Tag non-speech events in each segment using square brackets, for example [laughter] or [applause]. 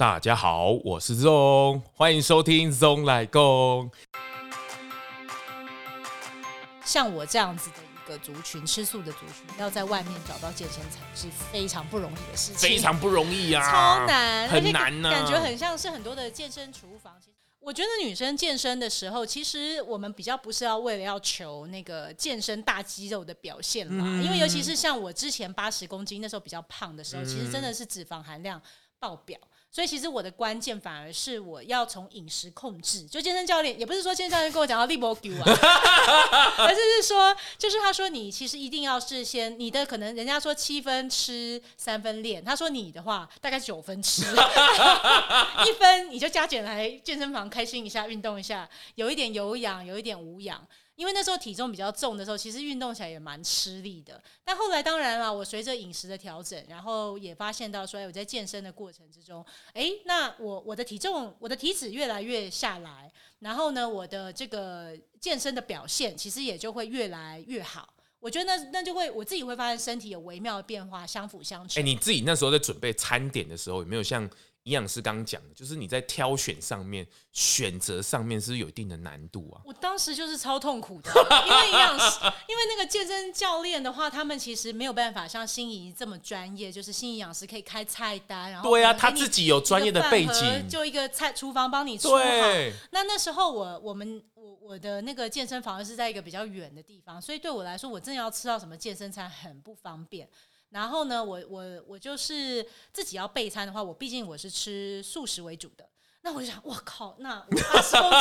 大家好，我是 ZONG，欢迎收听 ZONG 来攻。像我这样子的一个族群，吃素的族群，要在外面找到健身餐是非常不容易的事情，非常不容易啊，超难，很难呢、啊，感觉很像是很多的健身厨房。我觉得女生健身的时候，其实我们比较不是要为了要求那个健身大肌肉的表现嘛，嗯、因为尤其是像我之前八十公斤那时候比较胖的时候，嗯、其实真的是脂肪含量爆表。所以其实我的关键反而是我要从饮食控制，就健身教练也不是说健身教练跟我讲到立波给啊，[laughs] 而是是说，就是他说你其实一定要是先你的可能人家说七分吃三分练，他说你的话大概九分吃，[laughs] [laughs] 一分你就加减来健身房开心一下运动一下，有一点有氧，有一点无氧。因为那时候体重比较重的时候，其实运动起来也蛮吃力的。但后来当然了，我随着饮食的调整，然后也发现到说，哎我在健身的过程之中，哎，那我我的体重、我的体脂越来越下来，然后呢，我的这个健身的表现其实也就会越来越好。我觉得那那就会我自己会发现身体有微妙的变化，相辅相成。哎，你自己那时候在准备餐点的时候，有没有像？营养师刚刚讲的，就是你在挑选上面、选择上面是有一定的难度啊。我当时就是超痛苦的，因为营养师，因为那个健身教练的话，他们其实没有办法像心怡这么专业，就是心怡营养师可以开菜单，然后对啊，他自己有专业的背景，就一个菜厨房帮你做好。对那那时候我我们我我的那个健身房是在一个比较远的地方，所以对我来说，我真的要吃到什么健身餐很不方便。然后呢，我我我就是自己要备餐的话，我毕竟我是吃素食为主的，那我就想，我靠，那我八十公斤，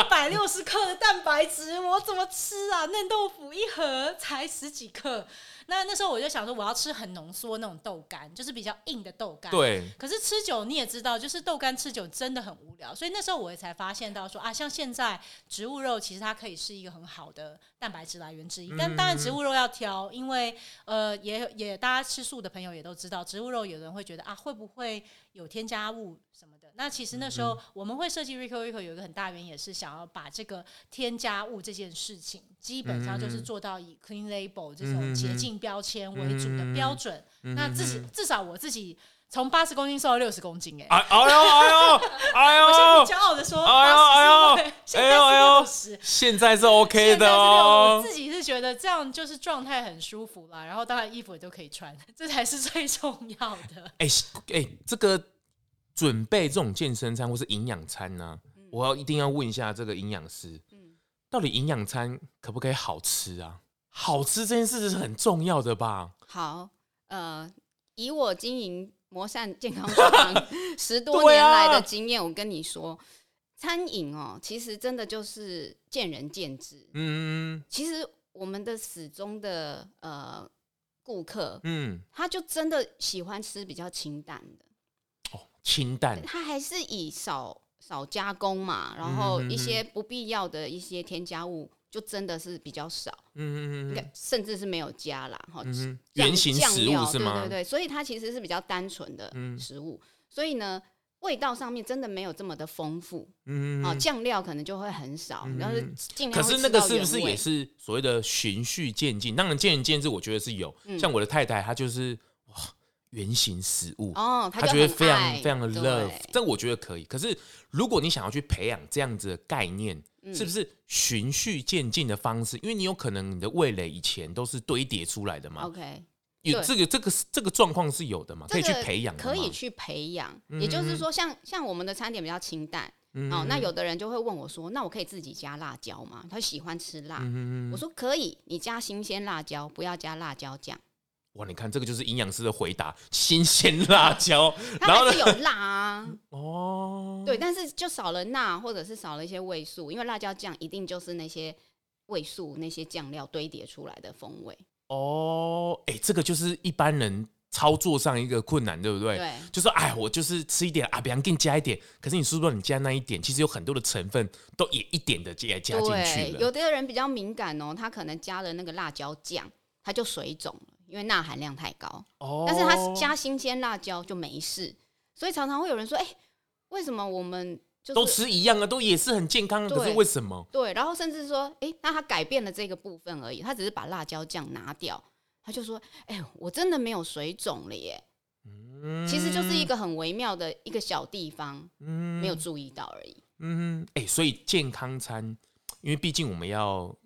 一百六十克的蛋白质，我怎么吃啊？嫩豆腐一盒才十几克。那那时候我就想说，我要吃很浓缩那种豆干，就是比较硬的豆干。对。可是吃久你也知道，就是豆干吃久真的很无聊。所以那时候我也才发现到说啊，像现在植物肉其实它可以是一个很好的蛋白质来源之一。但当然植物肉要挑，因为呃也也大家吃素的朋友也都知道，植物肉有人会觉得啊会不会有添加物什么的。那其实那时候我们会设计 Rico Rico 有一个很大原因也是想要把这个添加物这件事情基本上就是做到以 Clean Label 这种洁净。标签为主的标准，嗯、那至少至少我自己从八十公斤瘦到六十公斤，哎，哎呦哎呦哎呦，我现在骄傲的说，哎呦哎呦哎呦哎呦，现在是 OK 的哦，我自己是觉得这样就是状态很舒服啦，然后当然衣服也都可以穿，这才是最重要的。哎哎，这个准备这种健身餐或是营养餐呢、啊，嗯、我要一定要问一下这个营养师，嗯、到底营养餐可不可以好吃啊？好吃这件事是很重要的吧？好，呃，以我经营魔善健康厨房 [laughs] 十多年来的经验，啊、我跟你说，餐饮哦，其实真的就是见仁见智。嗯，其实我们的始终的呃顾客，嗯，他就真的喜欢吃比较清淡的。哦，清淡，它还是以少少加工嘛，然后一些不必要的一些添加物。就真的是比较少，嗯嗯嗯，甚至是没有加啦，哈、嗯，原型食物是吗？对对对，所以它其实是比较单纯的食物，嗯、所以呢，味道上面真的没有这么的丰富，嗯哦，酱料可能就会很少，嗯、然后尽量。可是那个是不是也是所谓的循序渐进？当然见仁见智，我觉得是有。嗯、像我的太太，她就是哇，原型食物哦，他觉得非常非常的 love，对这我觉得可以。可是如果你想要去培养这样子的概念，是不是循序渐进的方式？因为你有可能你的味蕾以前都是堆叠出来的嘛。OK，有这个这个这个状况是有的嘛？可以去培养，可以去培养。也就是说，像像我们的餐点比较清淡，哦，那有的人就会问我说：“那我可以自己加辣椒吗？”他喜欢吃辣，我说可以，你加新鲜辣椒，不要加辣椒酱。哇，你看这个就是营养师的回答，新鲜辣椒，然后是有辣啊。[laughs] 哦，对，但是就少了钠，或者是少了一些味素，因为辣椒酱一定就是那些味素、那些酱料堆叠出来的风味。哦，哎，这个就是一般人操作上一个困难，对不对？对，就说哎，我就是吃一点啊，别人给你加一点，可是你是不是说你加那一点，其实有很多的成分都也一点的加加进去了。有的人比较敏感哦，他可能加了那个辣椒酱，他就水肿了。因为钠含量太高，哦、但是它加新鲜辣椒就没事，所以常常会有人说：“哎、欸，为什么我们、就是、都吃一样啊，都也是很健康的，可是为什么？”对，然后甚至说：“哎、欸，那他改变了这个部分而已，他只是把辣椒酱拿掉，他就说：‘哎、欸，我真的没有水肿了耶。’嗯，其实就是一个很微妙的一个小地方，嗯，没有注意到而已。嗯，哎、欸，所以健康餐，因为毕竟我们要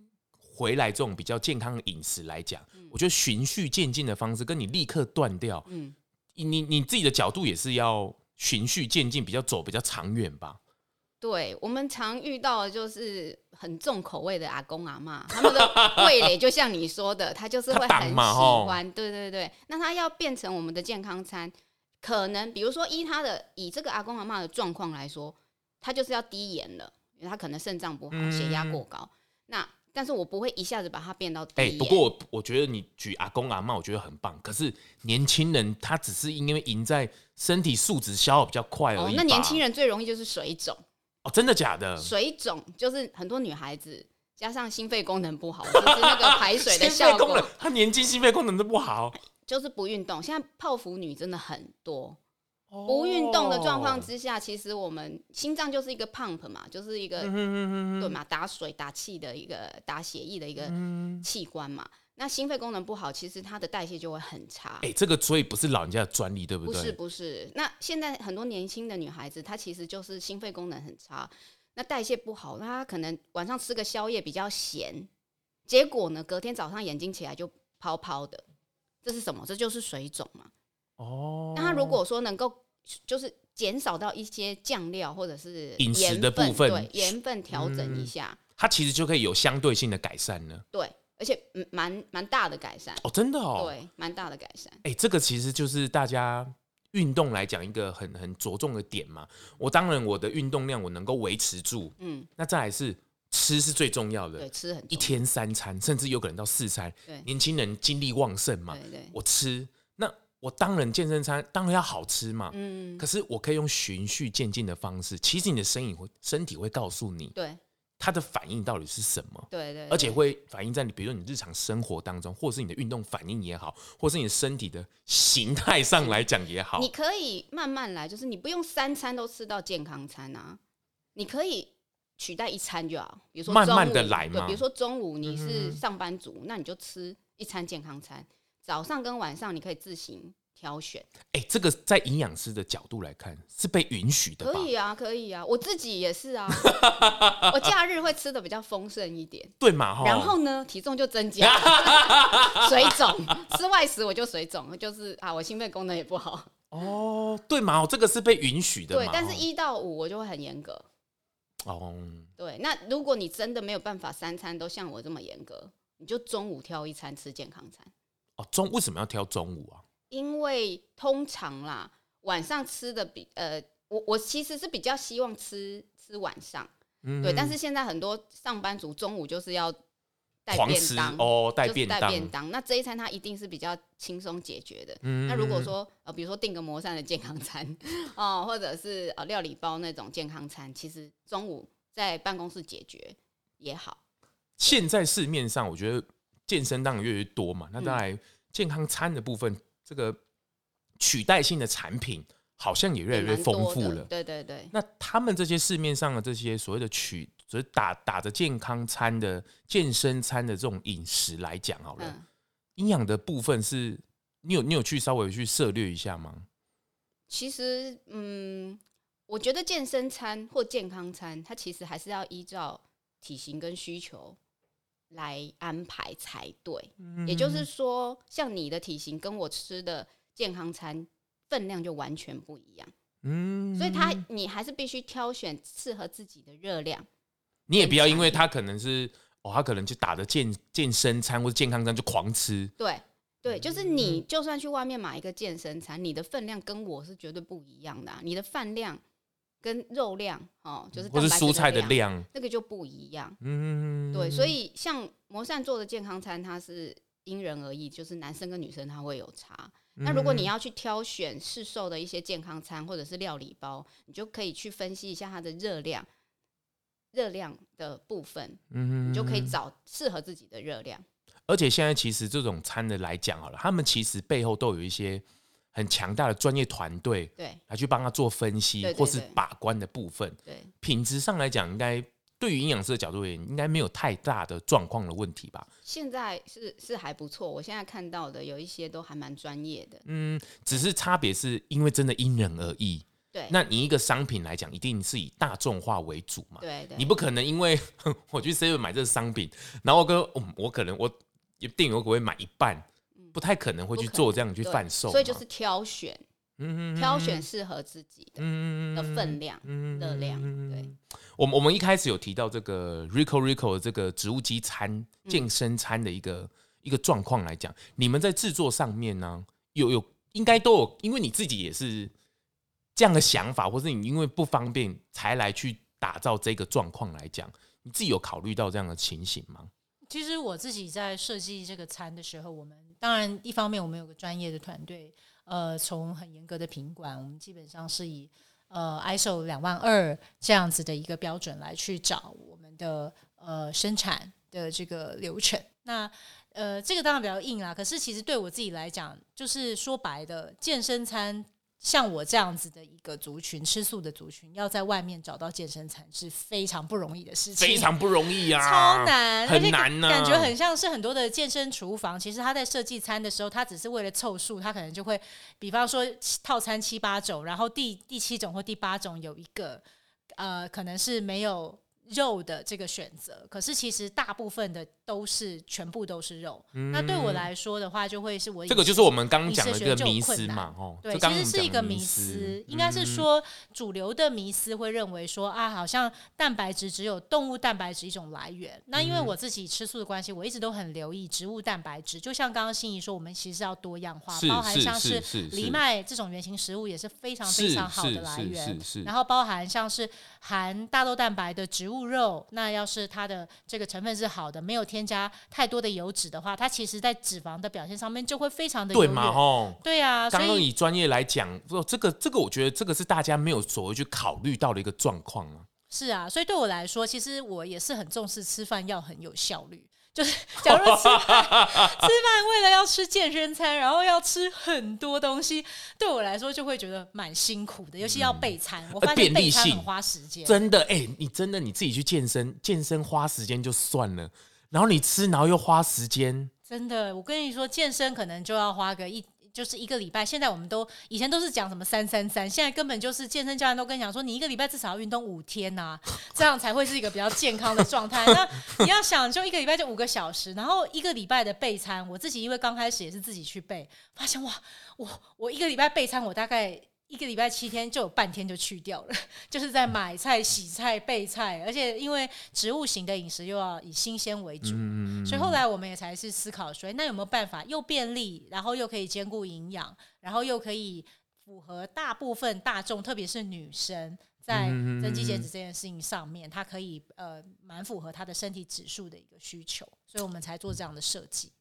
回来这种比较健康的饮食来讲，嗯、我觉得循序渐进的方式，跟你立刻断掉，嗯，你你自己的角度也是要循序渐进，比较走比较长远吧。对，我们常遇到的就是很重口味的阿公阿妈，他们的味蕾就像你说的，[laughs] 他就是会很喜欢。对对对，那他要变成我们的健康餐，可能比如说依他的以这个阿公阿妈的状况来说，他就是要低盐了，因为他可能肾脏不好，血压过高。嗯、那但是我不会一下子把它变到低盐。哎，不过我我觉得你举阿公阿妈，我觉得很棒。可是年轻人他只是因为赢在身体素质消耗比较快而已。哦，那年轻人最容易就是水肿。哦，真的假的？水肿就是很多女孩子加上心肺功能不好，就是那个排水的效果。[laughs] 她年轻，心肺功能都不好，就是不运动。现在泡芙女真的很多，哦、不运动的状况之下，其实我们心脏就是一个 pump 嘛，就是一个对嘛，打水打气的一个打血液的一个器官嘛。嗯那心肺功能不好，其实它的代谢就会很差。哎、欸，这个所以不是老人家的专利，对不对？不是，不是。那现在很多年轻的女孩子，她其实就是心肺功能很差，那代谢不好，那她可能晚上吃个宵夜比较咸，结果呢，隔天早上眼睛起来就泡泡的，这是什么？这就是水肿嘛。哦。那他如果说能够就是减少到一些酱料或者是饮食的部分，对，盐分调整一下，它其实就可以有相对性的改善呢。对。而且蛮蛮大的改善哦，真的哦，对，蛮大的改善。哎、欸，这个其实就是大家运动来讲一个很很着重的点嘛。我当然我的运动量我能够维持住，嗯，那再来是吃是最重要的，对，吃很一天三餐，甚至有可能到四餐。对，年轻人精力旺盛嘛，对对，我吃，那我当然健身餐当然要好吃嘛，嗯，可是我可以用循序渐进的方式，其实你的身影会身体会告诉你，对。它的反应到底是什么？对，对对，而且会反映在你，比如说你日常生活当中，或者是你的运动反应也好，或者是你的身体的形态上来讲也好。你可以慢慢来，就是你不用三餐都吃到健康餐啊，你可以取代一餐就好。比如说慢慢的来嘛，对，比如说中午你是上班族，嗯、那你就吃一餐健康餐，早上跟晚上你可以自行。挑选，哎、欸，这个在营养师的角度来看是被允许的？可以啊，可以啊，我自己也是啊，[laughs] 我假日会吃的比较丰盛一点，对嘛？然后呢，体重就增加，[laughs] 水肿，吃外食我就水肿，就是啊，我心肺功能也不好。哦，对嘛？这个是被允许的，对，但是一到五我就会很严格。哦，对，那如果你真的没有办法三餐都像我这么严格，你就中午挑一餐吃健康餐。哦，中为什么要挑中午啊？因为通常啦，晚上吃的比呃，我我其实是比较希望吃吃晚上，嗯、对。但是现在很多上班族中午就是要带便当哦，带便当，带便当。那这一餐它一定是比较轻松解决的。嗯、那如果说呃，比如说订个摩膳的健康餐哦，或者是呃料理包那种健康餐，其实中午在办公室解决也好。现在市面上我觉得健身当然越来越多嘛，那当然健康餐的部分。这个取代性的产品好像也越来越丰富了。对对对。那他们这些市面上的这些所谓的取，所谓打打着健康餐的健身餐的这种饮食来讲，好了，营养的部分是，你有你有去稍微去涉略一下吗？其实，嗯，我觉得健身餐或健康餐，它其实还是要依照体型跟需求。来安排才对，嗯、也就是说，像你的体型跟我吃的健康餐分量就完全不一样，嗯，所以他你还是必须挑选适合自己的热量。你也不要因为他可能是哦，他可能就打着健健身餐或者健康餐就狂吃，对对，就是你就算去外面买一个健身餐，你的分量跟我是绝对不一样的，啊，你的饭量。跟肉量哦，就是或是蔬菜的量，那个就不一样。嗯，对，所以像魔善做的健康餐，它是因人而异，就是男生跟女生他会有差。嗯、那如果你要去挑选市售的一些健康餐或者是料理包，你就可以去分析一下它的热量，热量的部分，嗯，你就可以找适合自己的热量。而且现在其实这种餐的来讲好了，他们其实背后都有一些。很强大的专业团队，对，来去帮他做分析或是把关的部分，对，品质上来讲，应该对于营养师的角度而言，应该没有太大的状况的问题吧？现在是是还不错，我现在看到的有一些都还蛮专业的。嗯，只是差别是因为真的因人而异。对，那你一个商品来讲，一定是以大众化为主嘛？对对，你不可能因为 [laughs] 我去 seven 买这个商品，然后我跟、嗯、我可能我店员我会买一半，不太可能会去做这样去贩售，所以就是挑选。嗯，挑选适合自己的嗯的分量、热量。对，我们我们一开始有提到这个 Rico Rico 的这个植物基餐健身餐的一个一个状况来讲，你们在制作上面呢，有有应该都有，因为你自己也是这样的想法，或是你因为不方便才来去打造这个状况来讲，你自己有考虑到这样的情形吗？其实我自己在设计这个餐的时候，我们当然一方面我们有个专业的团队。呃，从很严格的品管，我们基本上是以呃 ISO 两万二这样子的一个标准来去找我们的呃生产的这个流程。那呃，这个当然比较硬啦，可是其实对我自己来讲，就是说白的健身餐。像我这样子的一个族群，吃素的族群，要在外面找到健身餐是非常不容易的事情，非常不容易啊，超难，很难呢、啊。感觉很像是很多的健身厨房，其实他在设计餐的时候，他只是为了凑数，他可能就会，比方说套餐七八种，然后第第七种或第八种有一个，呃，可能是没有肉的这个选择，可是其实大部分的。都是全部都是肉，嗯、那对我来说的话，就会是我这个就是我们刚刚讲的一个迷思嘛，哦，对，其实是一个迷思，应该是说主流的迷思会认为说啊，好像蛋白质只有动物蛋白质一种来源。那因为我自己吃素的关系，我一直都很留意植物蛋白质，就像刚刚心仪说，我们其实要多样化，包含像是藜麦这种原型食物也是非常非常好的来源，然后包含像是含大豆蛋白的植物肉，那要是它的这个成分是好的，没有。添加太多的油脂的话，它其实在脂肪的表现上面就会非常的对嘛吼，对啊。刚刚以专业来讲，这个这个，我觉得这个是大家没有所谓去考虑到的一个状况啊。是啊，所以对我来说，其实我也是很重视吃饭要很有效率。就是假如吃饭吃饭为了要吃健身餐，然后要吃很多东西，对我来说就会觉得蛮辛苦的，尤其要备餐。嗯、我发现备餐很花时间。真的，哎、欸，你真的你自己去健身，健身花时间就算了。然后你吃，然后又花时间，真的，我跟你说，健身可能就要花个一，就是一个礼拜。现在我们都以前都是讲什么三三三，现在根本就是健身教练都跟你讲说，你一个礼拜至少要运动五天呐、啊，这样才会是一个比较健康的状态。[laughs] 那你要想，就一个礼拜就五个小时，然后一个礼拜的备餐，我自己因为刚开始也是自己去备，发现哇，我我一个礼拜备餐，我大概。一个礼拜七天就有半天就去掉了，[laughs] 就是在买菜、洗菜、备菜，而且因为植物型的饮食又要以新鲜为主，所以后来我们也才是思考说，那有没有办法又便利，然后又可以兼顾营养，然后又可以符合大部分大众，特别是女生在增肌减脂这件事情上面，它可以呃蛮符合她的身体指数的一个需求，所以我们才做这样的设计。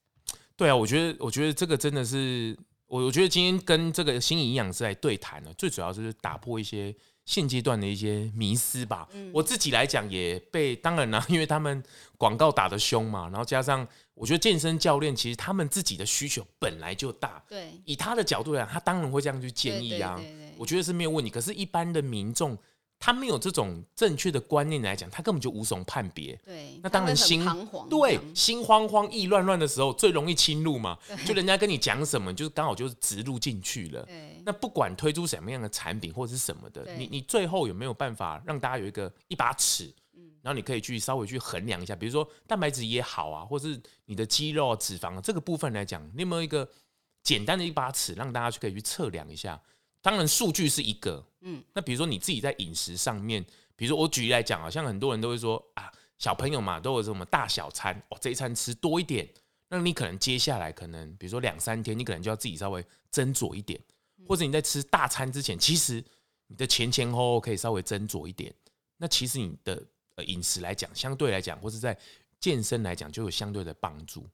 对啊，我觉得我觉得这个真的是。我我觉得今天跟这个心怡营养师来对谈呢，最主要就是打破一些现阶段的一些迷思吧。嗯、我自己来讲也被，当然啦，因为他们广告打得凶嘛，然后加上我觉得健身教练其实他们自己的需求本来就大，对，以他的角度来讲，他当然会这样去建议啊。我觉得是没有问题。可是，一般的民众。他没有这种正确的观念来讲，他根本就无从判别。对，那当然心对心慌慌、意乱乱的时候，最容易侵入嘛。就人家跟你讲什么，就是刚好就是植入进去了。那不管推出什么样的产品或者是什么的，你你最后有没有办法让大家有一个一把尺？然后你可以去稍微去衡量一下，比如说蛋白质也好啊，或是你的肌肉、脂肪这个部分来讲，你有没有一个简单的一把尺，让大家去可以去测量一下？当然，数据是一个，嗯，那比如说你自己在饮食上面，比如说我举例来讲啊，像很多人都会说啊，小朋友嘛都有什么大小餐，哦，这一餐吃多一点，那你可能接下来可能比如说两三天，你可能就要自己稍微斟酌一点，或者你在吃大餐之前，其实你的前前后后可以稍微斟酌一点，那其实你的呃饮食来讲，相对来讲，或是在健身来讲，就有相对的帮助。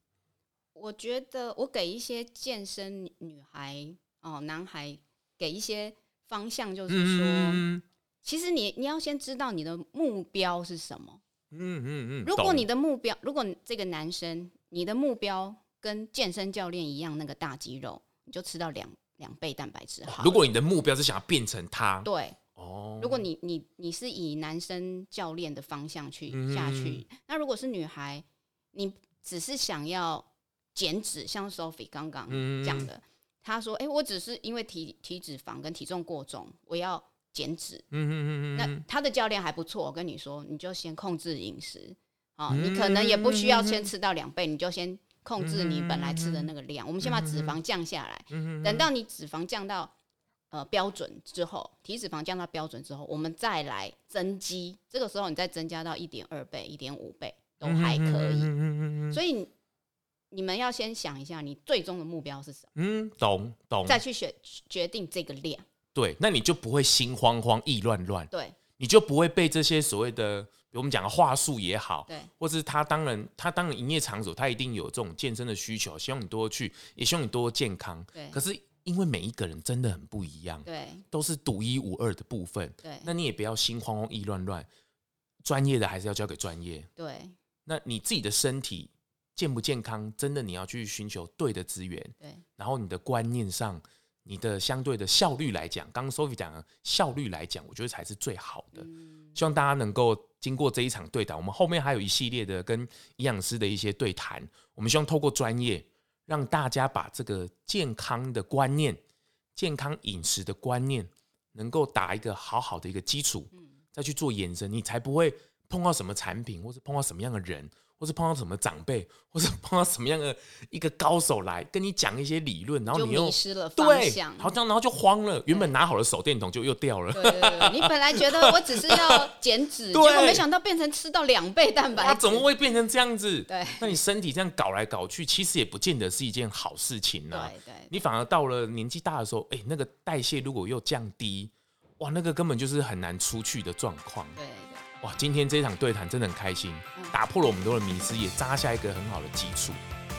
我觉得我给一些健身女孩哦，男孩。给一些方向，就是说，嗯、其实你你要先知道你的目标是什么。嗯嗯嗯。如果你的目标，如果这个男生你的目标跟健身教练一样，那个大肌肉，你就吃到两两倍蛋白质好。如果你的目标是想要变成他，对，哦，如果你你你是以男生教练的方向去下去，嗯、那如果是女孩，你只是想要减脂，像 Sophie 刚刚讲的，她、嗯、说：“哎、欸，我只是因为体体脂肪跟体重过重，我要减脂。”嗯嗯嗯嗯，那他的教练还不错，我跟你说，你就先控制饮食啊，你可能也不需要先吃到两倍，你就先控制你本来吃的那个量，我们先把脂肪降下来，等到你脂肪降到。呃，标准之后，体脂肪降到标准之后，我们再来增肌。这个时候，你再增加到一点二倍、一点五倍都还可以。所以你们要先想一下，你最终的目标是什么？嗯，懂懂。再去选决定这个量。对，那你就不会心慌慌、意乱乱。对，你就不会被这些所谓的，比如我们讲的话术也好，对，或是他当然，他当然营业场所，他一定有这种健身的需求，希望你多去，也希望你多健康。对，可是。因为每一个人真的很不一样，对，都是独一无二的部分，对。那你也不要心慌慌、意乱乱，专业的还是要交给专业，对。那你自己的身体健不健康，真的你要去寻求对的资源，对。然后你的观念上，你的相对的效率来讲，刚刚 Sophie 讲的效率来讲，我觉得才是最好的。嗯。希望大家能够经过这一场对谈，我们后面还有一系列的跟营养师的一些对谈，我们希望透过专业。让大家把这个健康的观念、健康饮食的观念，能够打一个好好的一个基础，再去做延伸，你才不会碰到什么产品，或是碰到什么样的人。或是碰到什么长辈，或是碰到什么样的一个高手来跟你讲一些理论，然后你又迷失了方向，好这样，然后就慌了。原本拿好了手电筒就又掉了。对对对，你本来觉得我只是要 [laughs] 减脂，结果没想到变成吃到两倍蛋白质。它怎么会变成这样子？对，那你身体这样搞来搞去，其实也不见得是一件好事情呢。对对，你反而到了年纪大的时候，哎，那个代谢如果又降低，哇，那个根本就是很难出去的状况。对。哇，今天这一场对谈真的很开心，打破了我们多的迷思，也扎下一个很好的基础。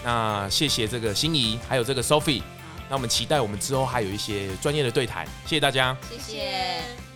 那谢谢这个心怡，还有这个 Sophie。那我们期待我们之后还有一些专业的对谈。谢谢大家，谢谢。